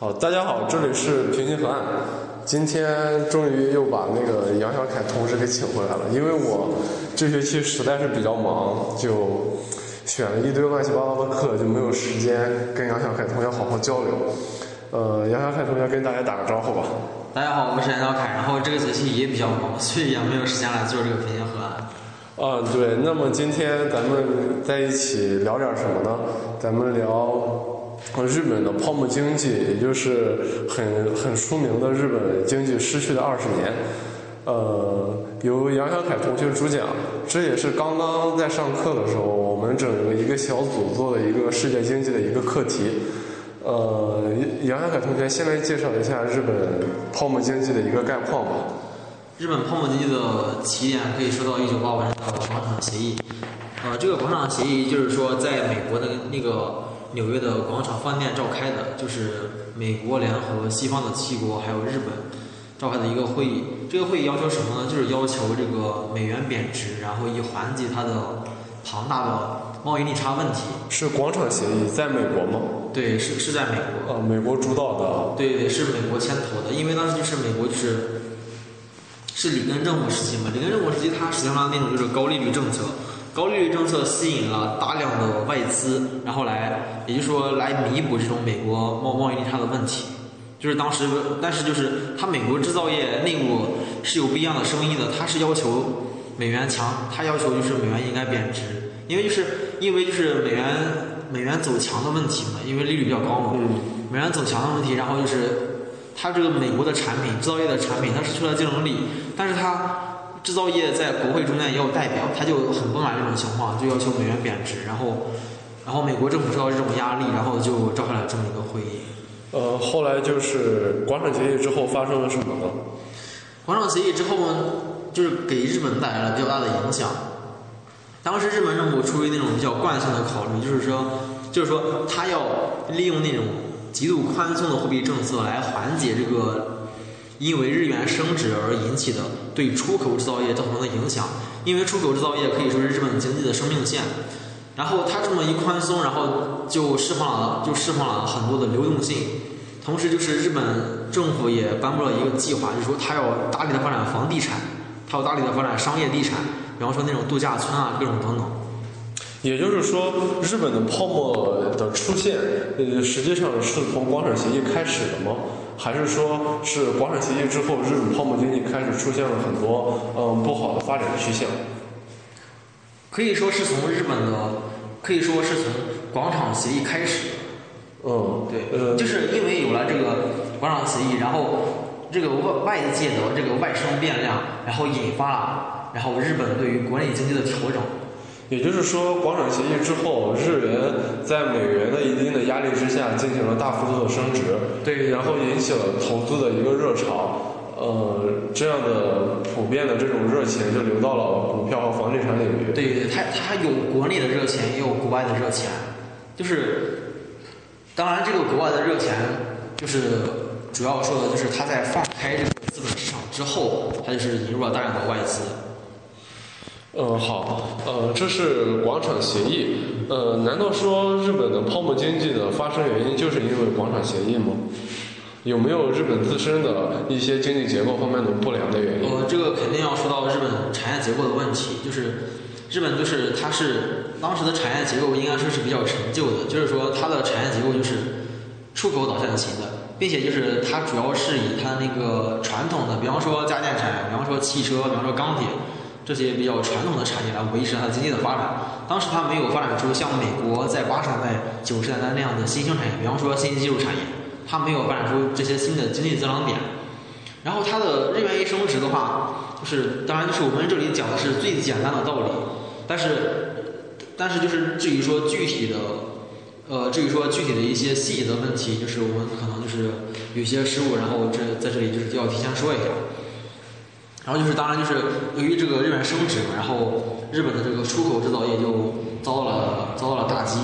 好，大家好，这里是平行河岸。今天终于又把那个杨小凯同事给请回来了，因为我这学期实在是比较忙，就选了一堆乱七八糟的课，就没有时间跟杨小凯同学好好交流。呃，杨小凯同学跟大家打个招呼吧。大家好，我是杨小凯，然后这个学期也比较忙，所以也没有时间来做这个平行河岸。啊，对，那么今天咱们在一起聊点什么呢？咱们聊。日本的泡沫经济，也就是很很出名的日本经济失去的二十年，呃，由杨小凯同学主讲，这也是刚刚在上课的时候，我们整个一个小组做的一个世界经济的一个课题。呃，杨小凯同学先来介绍一下日本泡沫经济的一个概况吧。日本泡沫经济的起点可以说到一九八五年的广场协议。呃，这个广场协议就是说，在美国的那个。纽约的广场饭店召开的，就是美国联合西方的七国还有日本召开的一个会议。这个会议要求什么呢？就是要求这个美元贬值，然后以缓解它的庞大的贸易逆差问题。是广场协议在美国吗？对，是是在美国。呃，美国主导的。对对，是美国牵头的，因为当时就是美国就是是里根政府时期嘛，里根政府时期它实行了那种就是高利率政策。高利率政策吸引了大量的外资，然后来，也就是说来弥补这种美国贸贸易逆差的问题。就是当时，但是就是它美国制造业内部是有不一样的声音的，它是要求美元强，它要求就是美元应该贬值，因为就是因为就是美元美元走强的问题嘛，因为利率比较高嘛，美元走强的问题，然后就是它这个美国的产品，制造业的产品，它失去了竞争力，但是它。制造业在国会中间也有代表，他就很不满这种情况，就要求美元贬值。然后，然后美国政府受到这种压力，然后就召开了这么一个会议。呃，后来就是广场协议之后发生了什么呢？广场协议之后呢，就是给日本带来了比较大的影响。当时日本政府出于那种比较惯性的考虑，就是说，就是说他要利用那种极度宽松的货币政策来缓解这个。因为日元升值而引起的对出口制造业造成的影响，因为出口制造业可以说是日本经济的生命线。然后它这么一宽松，然后就释放了，就释放了很多的流动性。同时，就是日本政府也颁布了一个计划，就是说它要大力的发展房地产，它要大力的发展商业地产，比方说那种度假村啊，各种等等。也就是说，日本的泡沫的出现，呃，实际上是从广场协议开始的吗？还是说是广场协议之后，日本泡沫经济开始出现了很多嗯不好的发展趋向？可以说是从日本的，可以说是从广场协议开始。嗯，对，呃就是因为有了这个广场协议，然后这个外外界的这个外生变量，然后引发了，然后日本对于国内经济的调整。也就是说，广场协议之后，日元在美元的一定的压力之下进行了大幅度的升值，对，然后引起了投资的一个热潮，呃，这样的普遍的这种热钱就流到了股票和房地产领域。对，它它有国内的热钱，也有国外的热钱，就是，当然这个国外的热钱，就是主要说的就是它在放开这个资本市场之后，它就是引入了大量的外资。嗯，好，呃，这是广场协议，呃，难道说日本的泡沫经济的发生原因就是因为广场协议吗？有没有日本自身的一些经济结构方面的不良的原因？呃，这个肯定要说到日本产业结构的问题，就是日本就是它是当时的产业结构应该说是比较陈旧的，就是说它的产业结构就是出口导向型的，并且就是它主要是以它那个传统的，比方说家电产业，比方说汽车，比方说钢铁。这些比较传统的产业来维持它经济的发展。当时它没有发展出像美国在八十年代、九十年代那样的新兴产业，比方说信息技术产业，它没有发展出这些新的经济增长点。然后它的日元一升值的话，就是当然就是我们这里讲的是最简单的道理，但是但是就是至于说具体的，呃，至于说具体的一些细节的问题，就是我们可能就是有些失误，然后这在这里就是要提前说一下。然后就是，当然就是由于这个日元升值嘛，然后日本的这个出口制造业就遭到了遭到了打击，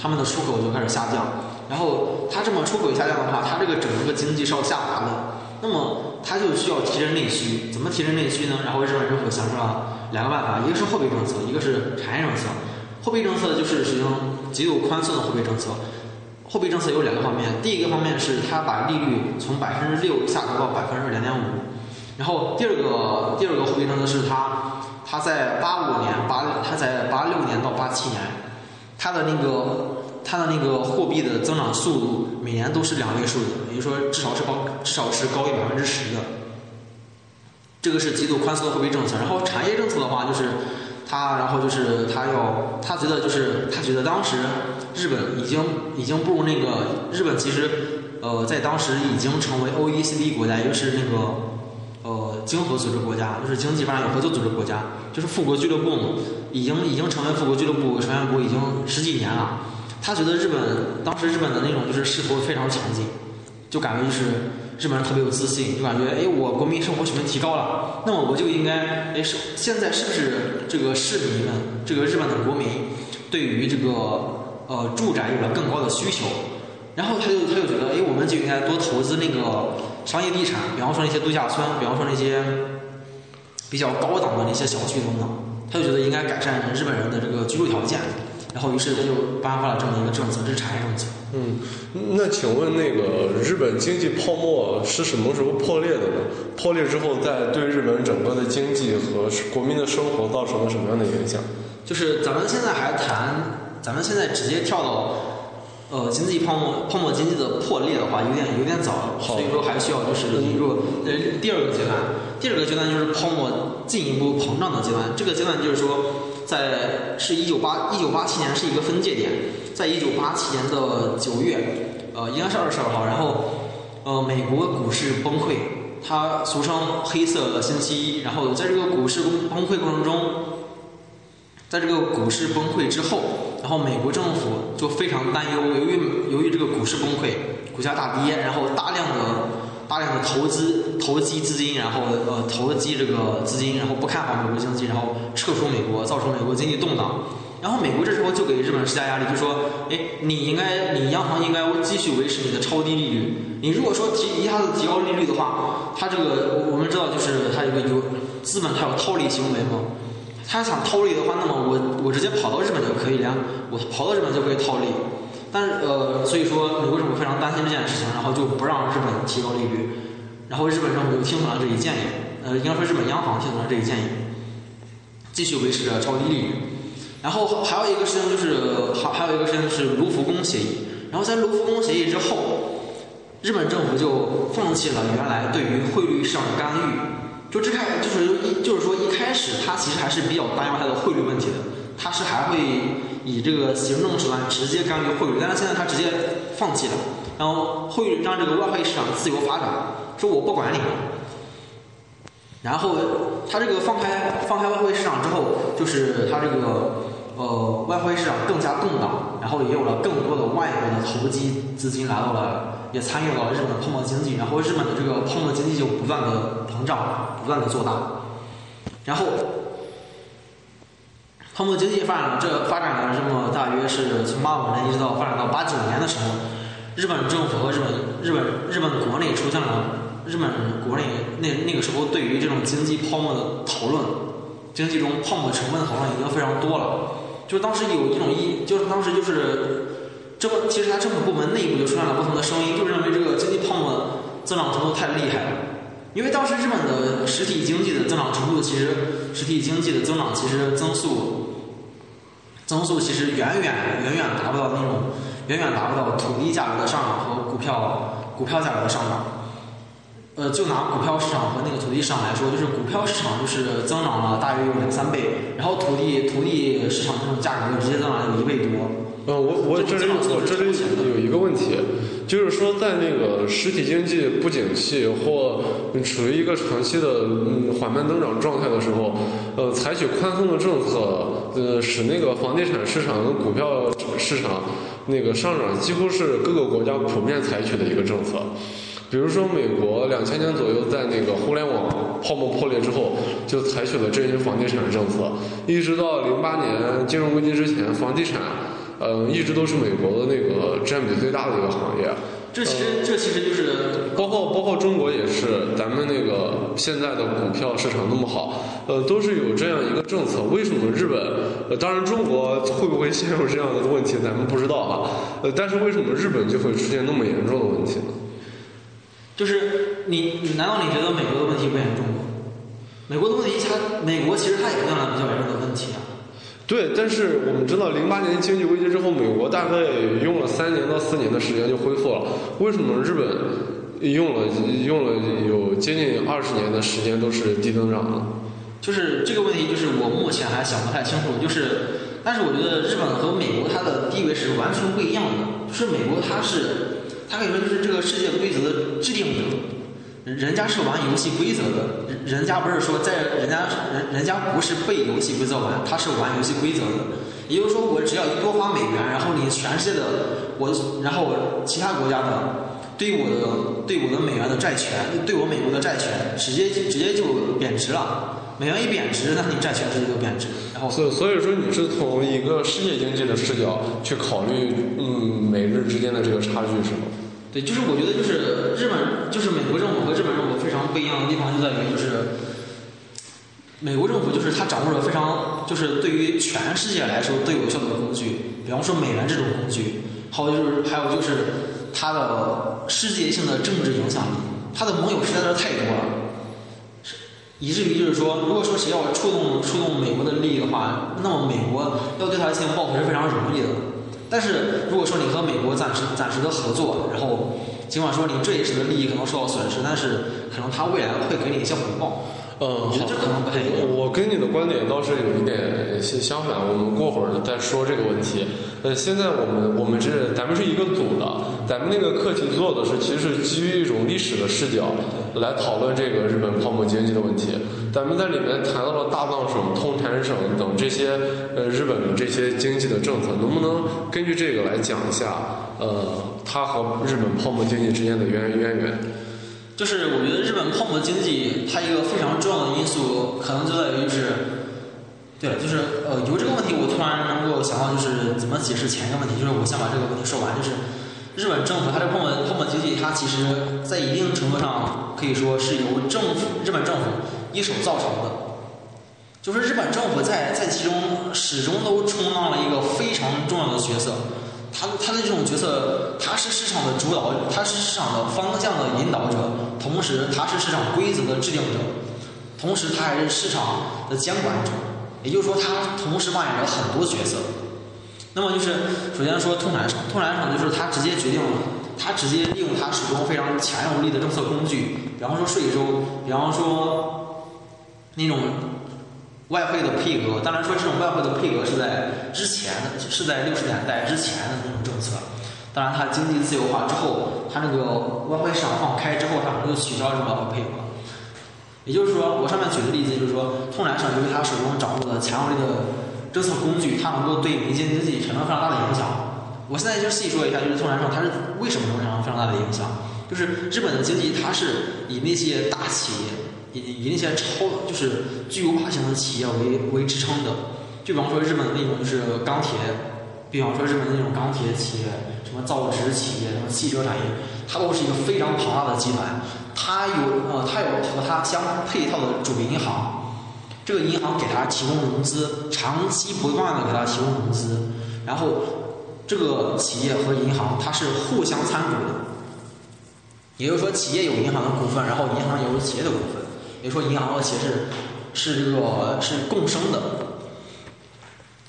他们的出口就开始下降。然后它这么出口下降的话，它这个整个经济是要下滑的。那么它就需要提振内需，怎么提振内需呢？然后日本政府想出了两个办法，一个是货币政策，一个是产业政策。货币政策就是实行极度宽松的货币政策。货币政策有两个方面，第一个方面是它把利率从百分之六下调到百分之两点五，然后第二个第二个货币政策是它它在八五年八它在八六年到八七年，它的那个它的那个货币的增长速度每年都是两位数的，也就是说至少是高至少是高于百分之十的。这个是极度宽松的货币政策，然后产业政策的话，就是他，然后就是他要，他觉得就是他觉得当时日本已经已经步入那个日本其实呃在当时已经成为 OECD 国家，也就是那个经合组织国家，就是经济发展与合作组织国家，就是富国俱乐部嘛，已经已经成为富国俱乐部成员国已经十几年了。他觉得日本当时日本的那种就是势头非常强劲，就感觉就是。日本人特别有自信，就感觉哎，我国民生活水平提高了，那么我就应该哎，是现在是不是这个市民们，这个日本的国民对于这个呃住宅有了更高的需求，然后他就他就觉得哎，我们就应该多投资那个商业地产，比方说那些度假村，比方说那些比较高档的那些小区等等，他就觉得应该改善日本人的这个居住条件。然后，于是他就颁发了这么一个政策，这是产业政策。嗯，那请问那个日本经济泡沫是什么时候破裂的呢？破裂之后，在对日本整个的经济和国民的生活造成了什么样的影响？就是咱们现在还谈，咱们现在直接跳到呃经济泡沫泡沫经济的破裂的话，有点有点早，所以说还需要就是引入呃第二个阶段。第二个阶段就是泡沫进一步膨胀的阶段。这个阶段就是说。在是一九八一九八七年是一个分界点，在一九八七年的九月，呃，应该是二十二号，然后，呃，美国股市崩溃，它俗称黑色的星期一。然后在这个股市崩崩溃过程中，在这个股市崩溃之后，然后美国政府就非常担忧，由于由于这个股市崩溃，股价大跌，然后大量的。大量的投资、投机资金，然后呃投机这个资金，然后不看好美国经济，然后撤出美国，造成美国经济动荡。然后美国这时候就给日本施加压力，就说：哎，你应该，你央行应该继续维持你的超低利率。你如果说提一下子提高利率的话，它这个我们知道就是它有个有资本它有套利行为嘛。他想套利的话，那么我我直接跑到日本就可以了，我跑到日本就可以套利。但是呃，所以说美国政府非常担心这件事情，然后就不让日本提高利率，然后日本政府就听从了这一建议，呃，应该说日本央行听从了这一建议，继续维持着超低利率。然后还有一个事情就是，还还有一个事情是卢浮宫协议。然后在卢浮宫协议之后，日本政府就放弃了原来对于汇率市场的干预。就这开就是一就是说一开始他其实还是比较担忧它的汇率问题的，他是还会。以这个行政手段直接干预汇率，但是现在他直接放弃了，然后汇率让这个外汇市场自由发展，说我不管你。然后他这个放开放开外汇市场之后，就是他这个呃外汇市场更加动荡，然后也有了更多的外国的投机资金来到了，也参与了日本泡沫经济，然后日本的这个泡沫经济就不断的膨胀，不断的做大，然后。泡沫经济发展，这发展了这么大约是从八五年一直到发展到八九年的时候，日本政府和日本日本日本国内出现了日本国内那那个时候对于这种经济泡沫的讨论，经济中泡沫成分的讨论已经非常多了。就当时有一种一，就是当时就是这不，其实它政府部门内部就出现了不同的声音，就认为这个经济泡沫增长程度太厉害了。因为当时日本的实体经济的增长程度，其实实体经济的增长其实增速。增速其实远远远远达不到那种，远远达不到土地价格的上涨和股票股票价格的上涨。呃，就拿股票市场和那个土地市场来说，就是股票市场就是增长了大约有两三倍，然后土地土地市场这种价格直接增长有一倍多。嗯，我我这里我这里有一个问题，就是说在那个实体经济不景气或处于一个长期的缓慢增长状态的时候，呃，采取宽松的政策，呃，使那个房地产市场跟股票市场那个上涨，几乎是各个国家普遍采取的一个政策。比如说美国两千年左右在那个互联网泡沫破裂之后，就采取了振兴房地产政策，一直到零八年金融危机之前，房地产。嗯，一直都是美国的那个占比最大的一个行业。这其实这其实就是包括包括中国也是，咱们那个现在的股票市场那么好，呃，都是有这样一个政策。为什么日本？呃，当然中国会不会陷入这样的问题，咱们不知道哈。呃，但是为什么日本就会出现那么严重的问题呢？就是你你难道你觉得美国的问题不严重吗？美国的问题，它美国其实它也面临比较严重的问题啊。对，但是我们知道，零八年经济危机之后，美国大概用了三年到四年的时间就恢复了。为什么日本用了用了有接近二十年的时间都是低增长呢？就是这个问题，就是我目前还想不太清楚。就是，但是我觉得日本和美国它的地位是完全不一样的。就是美国它是，它可以说就是这个世界规则的制定者。人家是玩游戏规则的，人人家不是说在人家人人家不是背游戏规则玩，他是玩游戏规则的。也就是说，我只要一多花美元，然后你全世界的我，然后其他国家的对我的对我的美元的债权，对我美国的债权，直接直接就贬值了。美元一贬值，那你债权直接就贬值。然后，所所以说你是从一个世界经济的视角去考虑，嗯，美日之间的这个差距是吗？对，就是我觉得就是日本，就是美国政府和日本政府非常不一样的地方就在于，就是美国政府就是它掌握了非常就是对于全世界来说最有效的工具，比方说美元这种工具，还有就是还有就是它的世界性的政治影响力，它的盟友实在是太多了，以至于就是说，如果说谁要触动触动美国的利益的话，那么美国要对它进行报复是非常容易的。但是如果说你和美国暂时暂时的合作，然后尽管说你这一时的利益可能受到损失，但是可能他未来会给你一些回报。嗯，我觉得这可能不太一样。我跟你的观点倒是有一点相相反，我们过会儿再说这个问题。呃，现在我们我们是咱们是一个组的，咱们那个课题做的是其实是基于一种历史的视角来讨论这个日本泡沫经济的问题。咱们在里面谈到了大藏省、通产省等这些呃日本的这些经济的政策，能不能根据这个来讲一下呃它和日本泡沫经济之间的渊渊源？就是我觉得日本泡沫经济它一个非常重要的因素，可能就在于就是。对，就是呃，由这个问题，我突然能够想到，就是怎么解释前一个问题。就是我先把这个问题说完。就是日本政府它这泡沫泡沫经济，它其实在一定程度上可以说是由政府日本政府一手造成的。就是日本政府在在其中始终都充当了一个非常重要的角色。他他的这种角色，他是市场的主导，他是市场的方向的引导者，同时他是市场规则的制定者，同时他还是市场的监管者。也就是说，他同时扮演着很多角色。那么就是，首先说通产省，通产省就是他直接决定了，他直接利用他手中非常强有力的政策工具，比方说税收，比方说那种外汇的配额。当然说这种外汇的配额是在之前的，是在六十年代之前的那种政策。当然，它经济自由化之后，它那个外汇市场放开之后，它可能就取消这种外汇配额。也就是说，我上面举的例子就是说，通产省由于它手中掌握的强有力的政策工具，它能够对民间经济产生非常大的影响。我现在就细说一下，就是通产省它是为什么能产生非常大的影响？就是日本的经济，它是以那些大企业，以以那些超就是巨无霸型的企业为为支撑的。就比方说日本的那种就是钢铁，比方说日本的那种钢铁企业，什么造纸企业，什么汽车产业，它都是一个非常庞大的集团。它有呃，它有和它相配套的主银行，这个银行给它提供融资，长期不断的给它提供融资，然后这个企业和银行它是互相参股的，也就是说企业有银行的股份，然后银行也有企业的股份，也就是说银行和企业是是这个是共生的，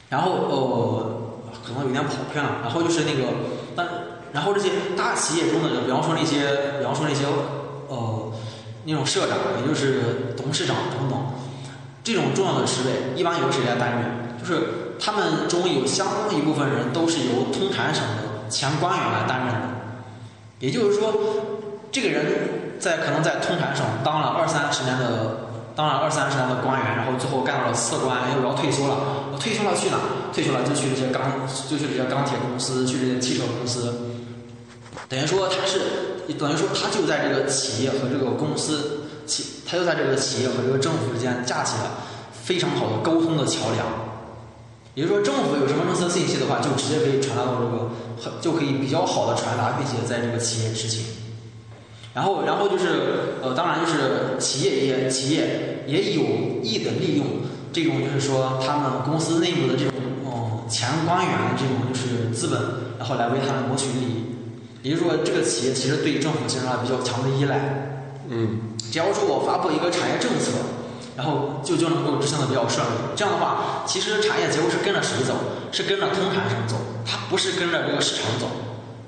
然后呃可能有点跑偏了，然后就是那个但然后这些大企业中的，比方说那些比方说那些。呃，那种社长，也就是董事长等等，这种重要的职位，一般由谁来担任？就是他们中有相当一部分人都是由通产省的前官员来担任的。也就是说，这个人在可能在通产省当了二三十年的，当了二三十年的官员，然后最后干到了次官，又要退休了。我退休了去哪？退休了就去这些钢，就去这些钢铁公司，去这些汽车公司。等于说他是，等于说他就在这个企业和这个公司，企他就在这个企业和这个政府之间架起了非常好的沟通的桥梁。也就是说，政府有什么政策信息的话，就直接可以传达到这个，就可以比较好的传达，并且在这个企业执行。然后，然后就是呃，当然就是企业也企业也有意的利用这种就是说他们公司内部的这种哦前官员的这种就是资本，然后来为他们谋取利益。也就是说，这个企业其实对政府形成了比较强的依赖。嗯，只要说我发布一个产业政策，然后就就能够执行的比较顺利。这样的话，其实产业结构是跟着谁走？是跟着通盘上走，它不是跟着这个市场走。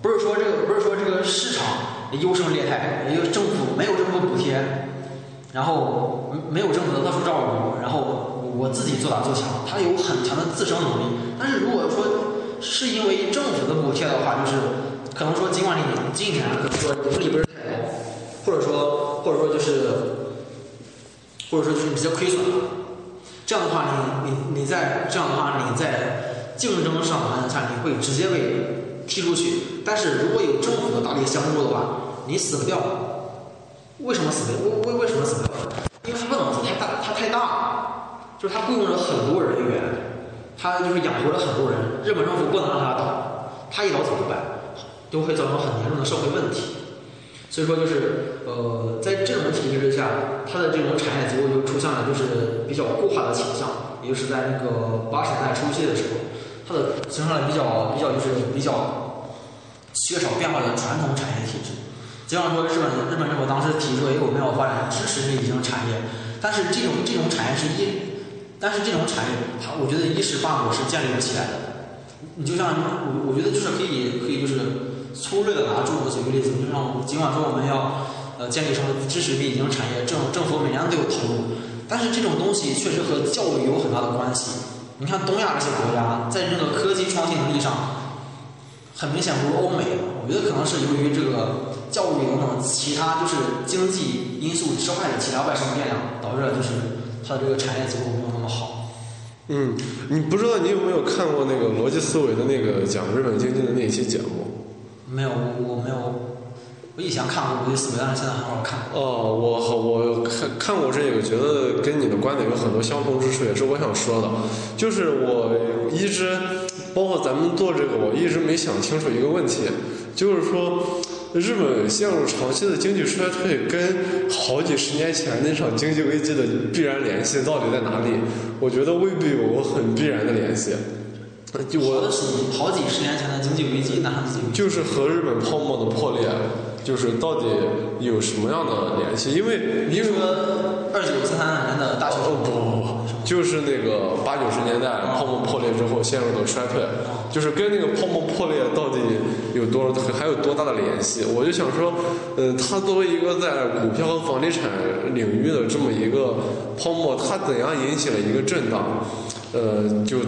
不是说这个，不是说这个市场优胜劣汰，因为政府没有政府补贴，然后没有政府的特殊照顾，然后我自己做大做强，它有很强的自身能力。但是如果说是因为政府的补贴的话，就是可能说尽管你今年可能说盈利不是太高，或者说或者说就是或者说就是比较亏损了，这样的话你你你在这样的话你在竞争上下你会直接被踢出去。但是如果有政府的大力相助的话，你死不掉。为什么死不掉？为为为什么死不掉？因为它不能死，太大，它太大，就是它雇佣了很多人员，它就是养活了很多人。日本政府不能让它倒，它一倒怎么办？都会造成很严重的社会问题。所以说，就是呃，在这种体制之下，它的这种产业结构就出现了就是比较固化的倾向，也就是在那个八十年代初期的时候，它的形成了比较比较就是比较缺少变化的传统产业体制。尽管说日本日本政府当时提出，哎，我们要发展支持这一种产业，但是这种这种产业是一，但是这种产业它我觉得一时半会是建立不起来的。你就像我我觉得就是可以可以就是粗略的拿中国举个例子，就像尽管说我们要呃建立什么支持 B 已经产业，政政府每年都有投入，但是这种东西确实和教育有很大的关系。你看东亚这些国家在这个科技创新能力上，很明显不如欧美。我觉得可能是由于这个。教育等等其他就是经济因素之外的其他外生变量，导致了就是它的这个产业结构没有那么好。嗯，你不知道你有没有看过那个逻辑思维的那个讲日本经济的那一期节目？没有，我没有。我以前看过逻辑思维，但是现在很少看。哦，我我看看过这个，觉得跟你的观点有很多相同之处，也是我想说的。就是我一直，包括咱们做这个，我一直没想清楚一个问题，就是说。日本陷入长期的经济衰退，跟好几十年前那场经济危机的必然联系到底在哪里？我觉得未必有很必然的联系。就我的是好几十年前的经济危机，哪场经济？就是和日本泡沫的破裂，就是到底有什么样的联系？因为你说二九三三年的大学哦？不不不，就是那个八九十年代泡沫破裂之后陷入的衰退。就是跟那个泡沫破裂到底有多还有多大的联系？我就想说，呃，它作为一个在股票和房地产领域的这么一个泡沫，它怎样引起了一个震荡？呃，就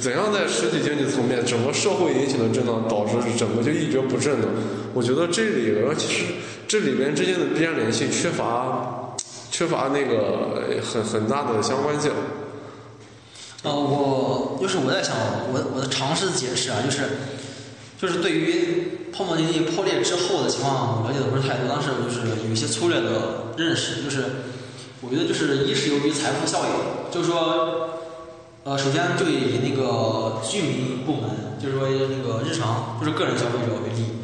怎样在实体经济层面，整个社会引起的震荡，导致整个就一蹶不振呢？我觉得这里边其实这里边之间的必然联系缺乏缺乏那个很很大的相关性。呃，我就是我在想，我我的尝试解释啊，就是就是对于泡沫经济破裂之后的情况我了解的不是太多，当时就是有一些粗略的认识，就是我觉得就是一是由于财富效应，就是说，呃，首先就以那个居民部门，就是说那个日常就是个人消费者为例，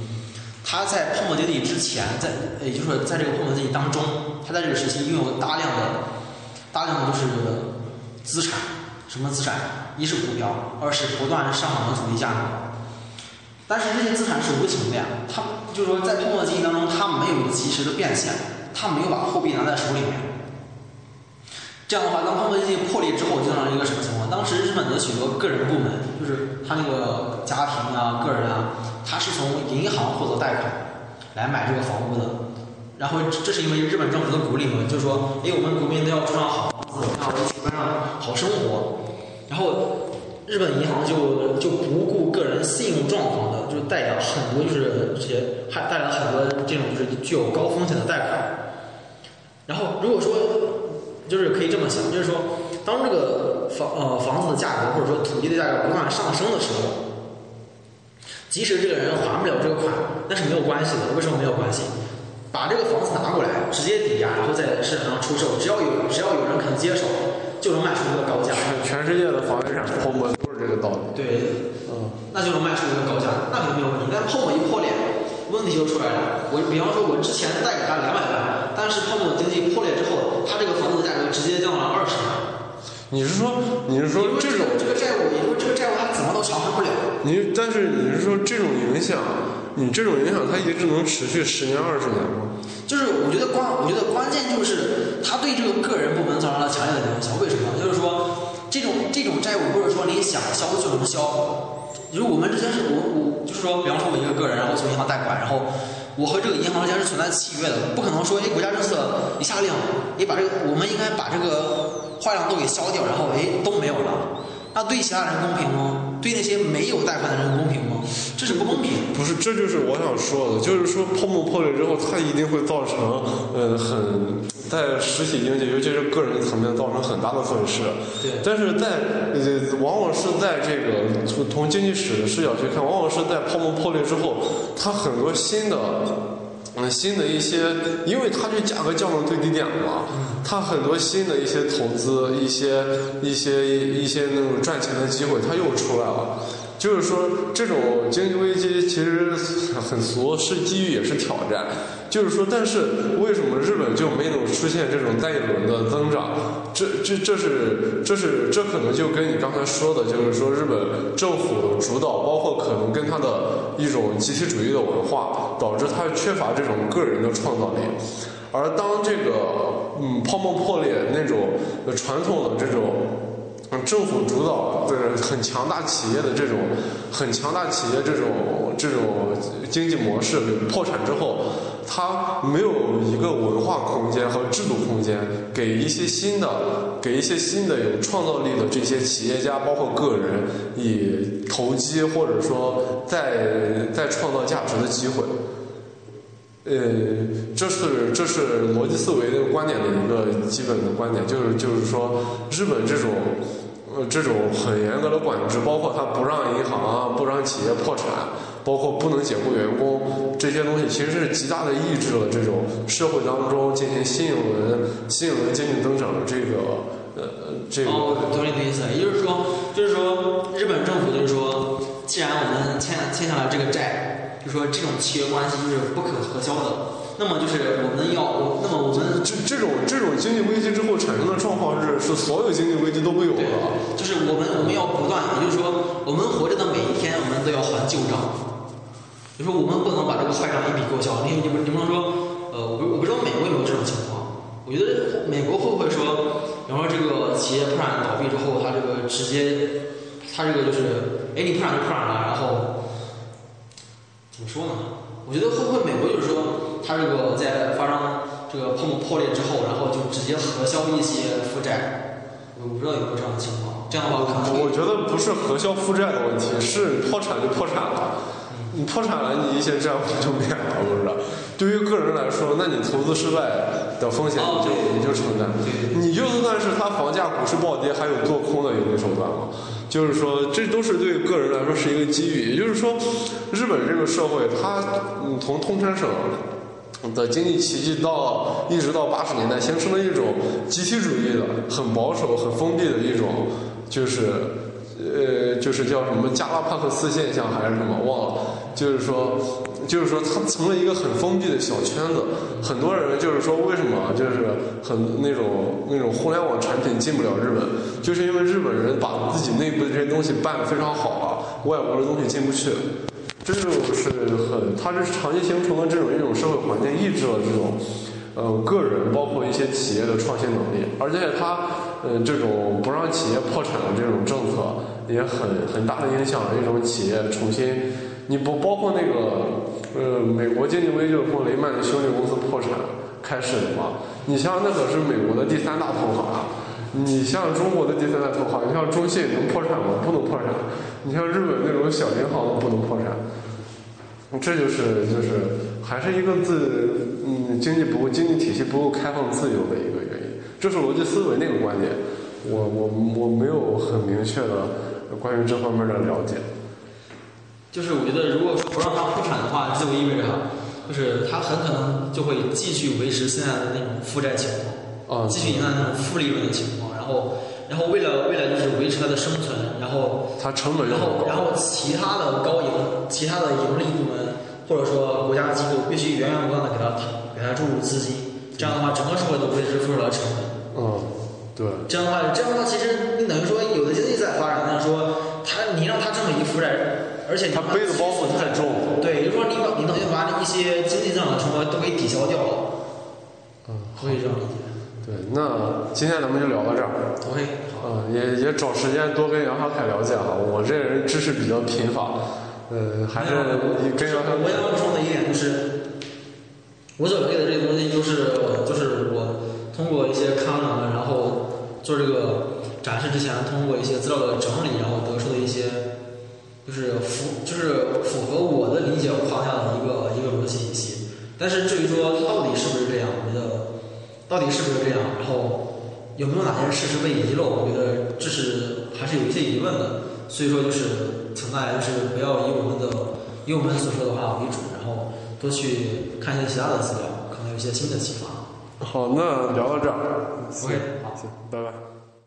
他在泡沫经济之前，在也就是说在这个泡沫经济当中，他在这个时期拥有大量的大量的就是资产。什么资产？一是股票，二是不断上涨的土地价格。但是这些资产是无情的呀，他就是说在泡沫经济当中，他没有及时的变现，他没有把货币拿在手里面。这样的话，当泡沫经济破裂之后，就造成一个什么情况？当时日本的许多个人部门，就是他那个家庭啊、个人啊，他是从银行获得贷款来买这个房屋的。然后这是因为日本政府的鼓励嘛，就说，哎，我们国民都要住上好房子，要一起过上好生活。然后日本银行就就不顾个人信用状况的，就贷了很多，就是这些还贷了很多这种就是具有高风险的贷款。然后如果说就是可以这么想，就是说当这个房呃房子的价格或者说土地的价格不断上升的时候，即使这个人还不了这个款，那是没有关系的。为什么没有关系？把这个房子拿过来，直接抵押，然后在市场上出售，只要有只要有人肯接手，就能卖出一个高价。全世界的房地产泡沫都是这这个道理。对，嗯，那就能卖出一个高价，那肯定没有问题。但是泡沫一破裂，问题就出来了。我比方说，我之前贷给他两百万，但是泡沫经济破裂之后，他这个房子的价格直接降到了二十万。你是说你是说这种这个债务，你说这个债务他怎么都偿还不了？你但是你是说这种影响，你这种影响它一直能持续十年二十年吗？就是我觉得关，我觉得关键就是他对这个个人部门造成了强烈的影响。为什么？就是说，这种这种债务不是说你想消就能消。就是我们之前是我说，比方说我一个个人，然后从银行贷款，然后我和这个银行之间是存在契约的，不可能说哎国家政策一下令，你把这个我们应该把这个坏账都给消掉，然后哎都没有了。那对其他人公平吗？对那些没有贷款的人公平吗？这是不公平。不是，这就是我想说的，就是说泡沫破裂之后，它一定会造成，呃，很在实体经济，尤其是个人层面造成很大的损失。对。但是在呃，往往是在这个从从经济史的视角去看，往往是在泡沫破裂之后，它很多新的。嗯，新的一些，因为它就价格降到最低点了，它很多新的一些投资，一些一些一些那种赚钱的机会，它又出来了。就是说，这种经济危机其实很俗，是机遇也是挑战。就是说，但是为什么日本就没有出现这种再一轮的增长？这这这是这是这可能就跟你刚才说的，就是说日本政府主导，包括可能跟它的一种集体主义的文化，导致它缺乏这种个人的创造力。而当这个嗯泡沫破裂，那种传统的这种。政府主导的很强大企业的这种很强大企业这种这种经济模式破产之后，它没有一个文化空间和制度空间，给一些新的给一些新的有创造力的这些企业家，包括个人以投机或者说再再创造价值的机会。呃，这是这是逻辑思维的观点的一个基本的观点，就是就是说，日本这种这种很严格的管制，包括他不让银行啊，不让企业破产，包括不能解雇员工这些东西，其实是极大的抑制了这种社会当中进行新一轮新一轮经济增长的这个呃这个。哦，懂你的意思，也就是说，就是说，日本政府就是说，既然我们欠欠下了这个债。就说这种契约关系就是不可核销的，那么就是我们要，我那么我们这这种这种经济危机之后产生的状况是是所有经济危机都会有的，就是我们我们要不断，也就是说我们活着的每一天我们都要还旧账，就说我们不能把这个坏账一笔勾销，你你不你不能说，呃，我不我不知道美国有没有这种情况，我觉得美国会不会说，比方说这个企业破产倒闭之后，他这个直接，他这个就是，哎你破产就破产了，然后。怎么说呢？我觉得会不会美国就是说，它这个在发生这个泡沫破裂之后，然后就直接核销一些负债？我不知道有没有这样的情况。这样的话，可能我觉得不是核销负债的问题，是破产就破产了。你破产了，你一些债务就免了，不是？对于个人来说，那你投资失败的风险你就你就承担。你就算是他房价股市暴跌，还有做空的盈利手段吗？就是说，这都是对个人来说是一个机遇。也就是说，日本这个社会，它从通产省的经济奇迹到一直到八十年代，形成了一种集体主义的、很保守、很封闭的一种，就是呃，就是叫什么加拉帕克斯现象还是什么忘了。就是说，就是说，它成了一个很封闭的小圈子。很多人就是说，为什么就是很那种那种互联网产品进不了日本，就是因为日本人把自己内部的这些东西办得非常好了，外国的东西进不去。这就是很，它是长期形成的这种一种社会环境，抑制了这种呃个人，包括一些企业的创新能力。而且它呃这种不让企业破产的这种政策，也很很大的影响了一种企业重新。你不包括那个，呃，美国经济危机后雷曼的兄弟公司破产开始的嘛？你像那可是美国的第三大投行啊，你像中国的第三大投行，你像中信能破产吗？不能破产。你像日本那种小银行不能破产。这就是就是还是一个自嗯经济不够经济体系不够开放自由的一个原因。这是逻辑思维那个观点，我我我没有很明确的关于这方面的了解。就是我觉得，如果说不让它破产的话，就意味着，就是它很可能就会继续维持现在的那种负债情况，啊继续迎来那种负利润的情况，然后然后为了为了就是维持它的生存，然后它成本又然。后然后其他的高盈其他的盈利部门或者说国家机构必须源源不断的给它给它注入资金，这样的话整个社会都为之付出了成本。嗯，对，这样的话，这样的话，其实你等于说有的经济在发展，但是说它你让它这么一负债，而且你它背的包袱太重了。对，也就是说你把你等于把一些经济增长的成本都给抵消掉了，嗯，可以这样理解。对，那今天咱们就聊到这儿。OK，好，嗯，也也找时间多跟杨小凯了解啊。我这人知识比较贫乏，呃，还是跟杨小我想补充的一点就是，我所了解的这些东西，就是就是我通过一些看了，然后做这个展示之前，通过一些资料的整理，然后得出的一些，就是符就是符合我的理解框架的一个一个逻辑体系。但是至于说到底是不是这样，我觉得到底是不是这样，然后有没有哪些事实被遗漏，我觉得这是还是有一些疑问的。所以说就是请大家就是不要以我们的以我们所说的话为主，然后多去看一些其他的资料，可能有一些新的启发。好，那聊到这儿。OK，好。行，拜拜。